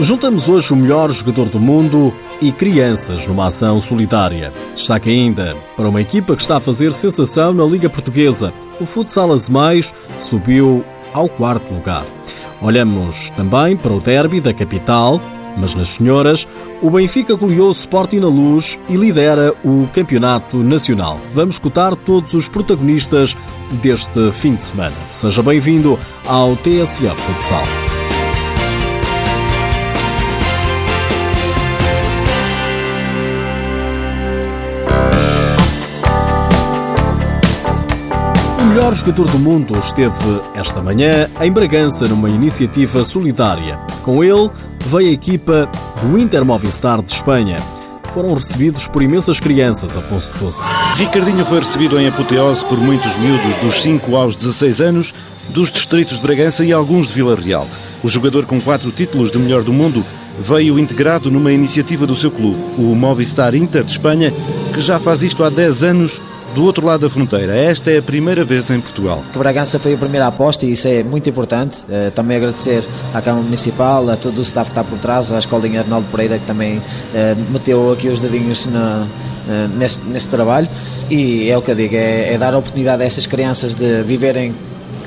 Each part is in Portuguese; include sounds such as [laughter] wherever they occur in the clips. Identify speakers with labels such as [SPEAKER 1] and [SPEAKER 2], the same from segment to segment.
[SPEAKER 1] Juntamos hoje o melhor jogador do mundo e crianças numa ação solidária. Destaque ainda para uma equipa que está a fazer sensação na Liga Portuguesa. O Futsal Azemais subiu ao quarto lugar. Olhamos também para o derby da capital, mas nas senhoras, o Benfica goleou o Sporting na luz e lidera o campeonato nacional. Vamos escutar todos os protagonistas deste fim de semana. Seja bem-vindo ao TSF Futsal. Melhor jogador do mundo esteve esta manhã em Bragança numa iniciativa solidária. Com ele veio a equipa do Inter Movistar de Espanha. Foram recebidos por imensas crianças, Afonso de Sousa.
[SPEAKER 2] Ricardinho foi recebido em apoteose por muitos miúdos dos 5 aos 16 anos, dos distritos de Bragança e alguns de Vila Real. O jogador com quatro títulos de melhor do mundo veio integrado numa iniciativa do seu clube, o Movistar Inter de Espanha, que já faz isto há 10 anos do outro lado da fronteira. Esta é a primeira vez em Portugal.
[SPEAKER 3] Que Bragança foi a primeira aposta e isso é muito importante. Uh, também agradecer à Câmara Municipal, a todo o staff que está por trás, à Escolinha Arnaldo Pereira que também uh, meteu aqui os dedinhos uh, neste, neste trabalho. E é o que eu digo, é, é dar a oportunidade a estas crianças de viverem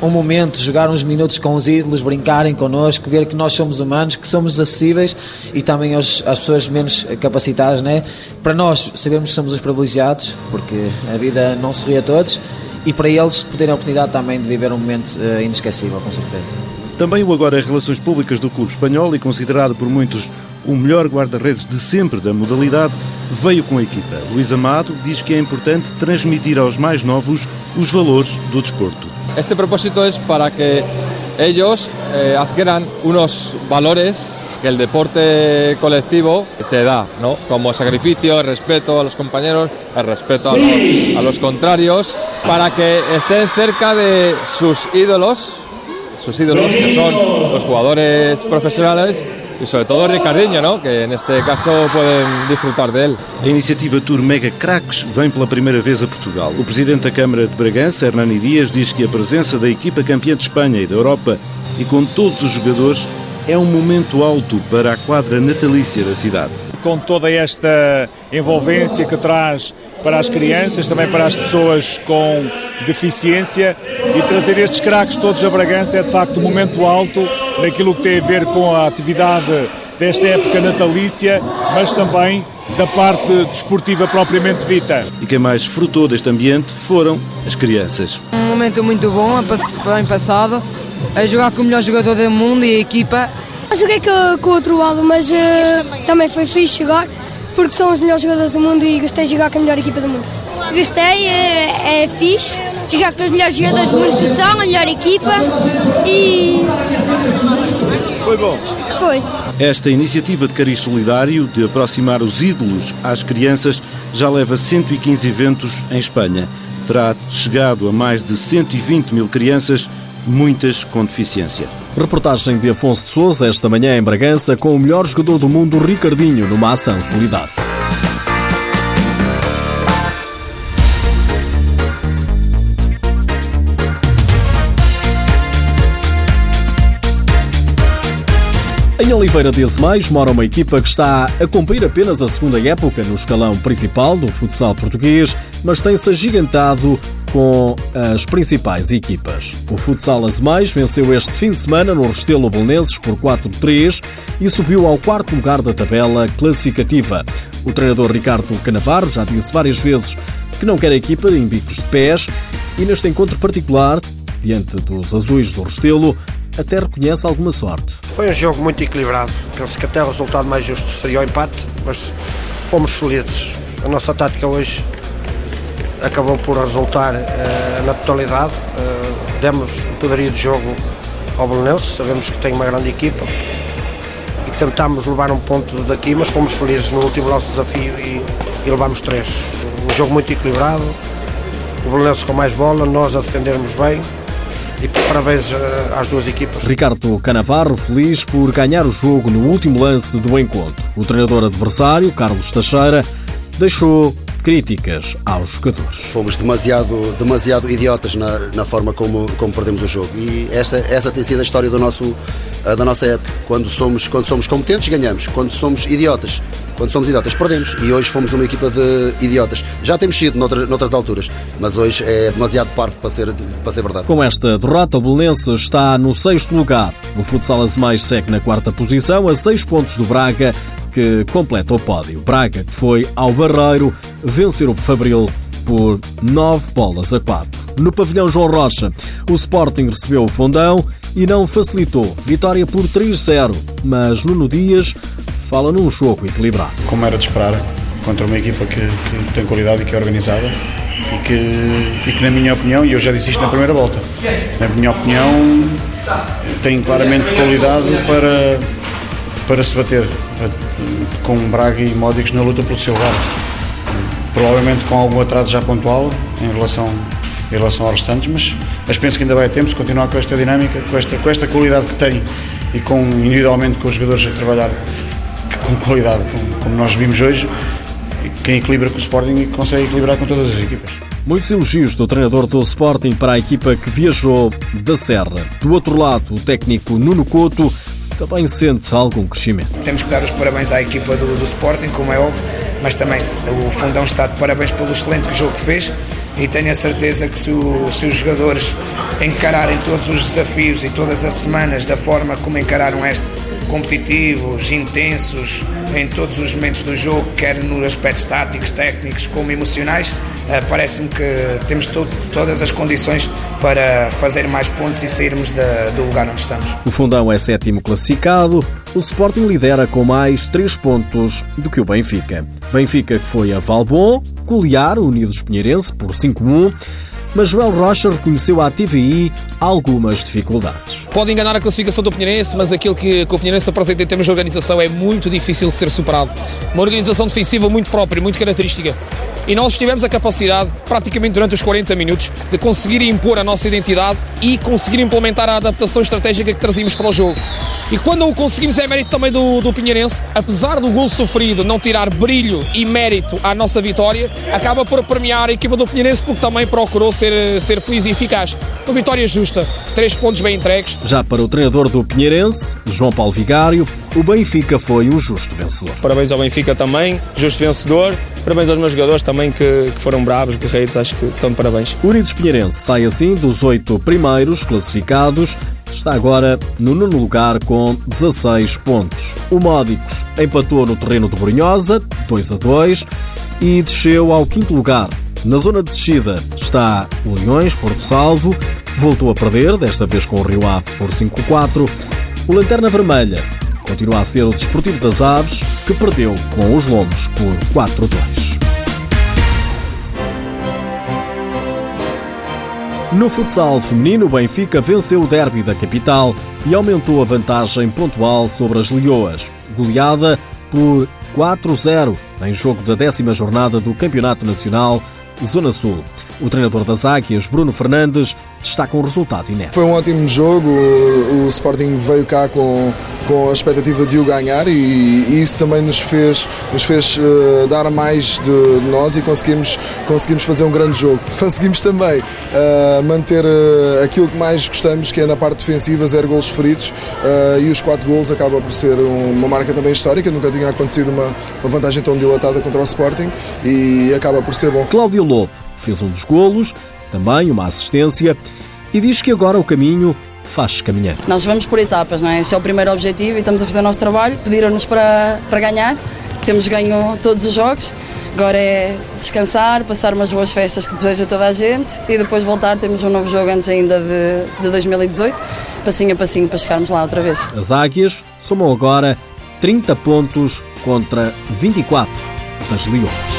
[SPEAKER 3] um momento, jogar uns minutos com os ídolos, brincarem connosco, ver que nós somos humanos, que somos acessíveis e também aos, às pessoas menos capacitadas, né? Para nós, sabemos que somos os privilegiados, porque a vida não se ri a todos, e para eles poderem a oportunidade também de viver um momento uh, inesquecível, com certeza.
[SPEAKER 2] Também o agora Relações Públicas do Clube Espanhol e considerado por muitos o melhor guarda-redes de sempre da modalidade, veio com a equipa. Luís Amado diz que é importante transmitir aos mais novos os valores do desporto.
[SPEAKER 4] Este propósito es para que ellos eh, adquieran unos valores que el deporte colectivo te da, ¿no? Como sacrificio, respeto a los compañeros, el respeto a, los, a los contrarios, para que estén cerca de sus ídolos, sus ídolos que son los jugadores profesionales e sobre todo Ricardinho, ¿no? que neste caso podem disfrutar dele.
[SPEAKER 2] A iniciativa Tour Mega Cracks vem pela primeira vez a Portugal. O presidente da Câmara de Bragança, Hernani Dias, diz que a presença da equipa campeã de Espanha e da Europa e com todos os jogadores é um momento alto para a quadra natalícia da cidade.
[SPEAKER 5] Com toda esta envolvência que traz para as crianças, também para as pessoas com deficiência e trazer estes craques todos a Bragança é de facto um momento alto naquilo que tem a ver com a atividade desta época natalícia, mas também da parte desportiva propriamente dita.
[SPEAKER 2] E quem mais frutou deste ambiente foram as crianças.
[SPEAKER 6] Um momento muito bom, bem passado, a jogar com o melhor jogador do mundo e a equipa.
[SPEAKER 7] Eu joguei com, com o outro lado, mas uh, também foi fixe jogar, porque são os melhores jogadores do mundo e gostei de jogar com a melhor equipa do mundo. Gostei, é, é fixe, jogar com os melhores jogadores do mundo de futsal, a melhor equipa e...
[SPEAKER 2] Foi. Esta iniciativa de cariz solidário de aproximar os ídolos às crianças já leva 115 eventos em Espanha. Terá chegado a mais de 120 mil crianças muitas com deficiência.
[SPEAKER 1] Reportagem de Afonso de Souza esta manhã em Bragança com o melhor jogador do mundo, Ricardinho, numa ação solidária. Em Oliveira de Azemais mora uma equipa que está a cumprir apenas a segunda época no escalão principal do futsal português, mas tem-se agigantado com as principais equipas. O futsal Azemais venceu este fim de semana no Restelo Belenenses por 4-3 e subiu ao quarto lugar da tabela classificativa. O treinador Ricardo Canavarro já disse várias vezes que não quer a equipa em bicos de pés e neste encontro particular, diante dos azuis do Restelo, até reconhece alguma sorte.
[SPEAKER 8] Foi um jogo muito equilibrado. Penso que até o resultado mais justo seria o empate, mas fomos felizes. A nossa tática hoje acabou por resultar uh, na totalidade. Uh, demos poderio de jogo ao Belenense, sabemos que tem uma grande equipa e tentámos levar um ponto daqui, mas fomos felizes no último nosso desafio e, e levamos três. Um jogo muito equilibrado, o Belenense com mais bola, nós a defendermos bem e parabéns eh, às duas equipas.
[SPEAKER 1] Ricardo Canavarro feliz por ganhar o jogo no último lance do encontro. O treinador adversário, Carlos Teixeira, deixou críticas aos jogadores.
[SPEAKER 9] Fomos demasiado, demasiado idiotas na, na forma como, como perdemos o jogo e essa, essa tem sido a história do nosso, da nossa época. Quando somos, quando somos competentes, ganhamos. Quando somos idiotas, quando somos idiotas, perdemos. E hoje fomos uma equipa de idiotas. Já temos sido noutra, noutras alturas, mas hoje é demasiado parvo para ser, para ser verdade.
[SPEAKER 1] Com esta derrota, o Belenense está no sexto lugar. O futsal mais segue na quarta posição, a seis pontos do Braga, que completa o pódio. Braga, que foi ao Barreiro vencer o Fabril por 9 bolas a 4. No pavilhão João Rocha, o Sporting recebeu o Fundão e não facilitou. Vitória por 3-0, mas Nuno Dias fala num jogo equilibrado.
[SPEAKER 10] Como era de esperar, contra uma equipa que, que tem qualidade e que é organizada e que, e que, na minha opinião, e eu já disse isto na primeira volta, na minha opinião, tem claramente qualidade para, para se bater com Braga e Módicos na luta pelo seu lugar. Provavelmente com algum atraso já pontual em relação, em relação aos restantes, mas, mas penso que ainda vai tempo se continuar com esta dinâmica, com esta, com esta qualidade que tem e com individualmente com os jogadores a trabalhar com qualidade, como, como nós vimos hoje, quem equilibra com o Sporting e consegue equilibrar com todas as equipas.
[SPEAKER 1] Muitos elogios do treinador do Sporting para a equipa que viajou da Serra. Do outro lado, o técnico Nuno Couto também sente algum crescimento.
[SPEAKER 11] Temos que dar os parabéns à equipa do, do Sporting, como é óbvio, mas também o Fundão está de parabéns pelo excelente jogo que fez e tenho a certeza que se, o, se, os jogadores encararem todos os desafios e todas as semanas da forma como encararam este, competitivos, intensos em todos os momentos do jogo, quer nos aspectos táticos, técnicos como emocionais, parece-me que temos to todas as condições para fazer mais pontos e sairmos da, do lugar onde estamos.
[SPEAKER 1] O Fundão é sétimo classificado, o Sporting lidera com mais 3 pontos do que o Benfica. Benfica que foi a Valbon, golear o Unidos Pinheirense por 5-1, mas Joel Rocha reconheceu à TVI algumas dificuldades.
[SPEAKER 12] Pode enganar a classificação do Pinheirense, mas aquilo que, que o Pinheirense apresenta em termos de organização é muito difícil de ser superado. Uma organização defensiva muito própria, muito característica. E nós tivemos a capacidade, praticamente durante os 40 minutos, de conseguir impor a nossa identidade e conseguir implementar a adaptação estratégica que trazíamos para o jogo. E quando o conseguimos é mérito também do, do Pinheirense, apesar do gol sofrido não tirar brilho e mérito à nossa vitória, acaba por premiar a equipa do Pinheirense porque também procurou ser, ser feliz e eficaz. Uma vitória justa, três pontos bem entregues.
[SPEAKER 1] Já para o treinador do Pinheirense, João Paulo Vigário, o Benfica foi um justo vencedor.
[SPEAKER 12] Parabéns ao Benfica também, justo vencedor. Parabéns aos meus jogadores também que, que foram bravos, guerreiros, acho que estão de parabéns.
[SPEAKER 1] O Unidos Pinheirense sai assim dos oito primeiros classificados está agora no nono lugar com 16 pontos. O Módicos empatou no terreno de Borinhosa, 2 a 2, e desceu ao quinto lugar. Na zona de descida está o Leões, Porto Salvo, voltou a perder, desta vez com o Rio Ave por 5-4. O Lanterna Vermelha continua a ser o Desportivo das Aves, que perdeu com os Lombos por 4-2. No futsal feminino, o Benfica venceu o derby da capital e aumentou a vantagem pontual sobre as Leoas, goleada por 4-0 em jogo da décima jornada do Campeonato Nacional Zona Sul. O treinador das Águias, Bruno Fernandes, destaca um resultado inédito.
[SPEAKER 13] Foi um ótimo jogo, o Sporting veio cá com, com a expectativa de o ganhar e, e isso também nos fez, nos fez uh, dar mais de nós e conseguimos, conseguimos fazer um grande jogo. [laughs] Conseguimos também uh, manter uh, aquilo que mais gostamos, que é na parte defensiva, zero gols feridos e os quatro gols acaba por ser uma marca também histórica, nunca tinha acontecido uma, uma vantagem tão dilatada contra o Sporting e acaba por ser bom.
[SPEAKER 1] Cláudio Lobo fez um dos golos, também uma assistência, e diz que agora o caminho faz caminhar.
[SPEAKER 14] Nós vamos por etapas, não é? Este é o primeiro objetivo e estamos a fazer o nosso trabalho. Pediram-nos para, para ganhar, temos ganho todos os jogos. Agora é descansar, passar umas boas festas que deseja toda a gente e depois voltar. Temos um novo jogo antes ainda de, de 2018, passinho a passinho para chegarmos lá outra vez.
[SPEAKER 1] As Águias somam agora 30 pontos contra 24 das Leões.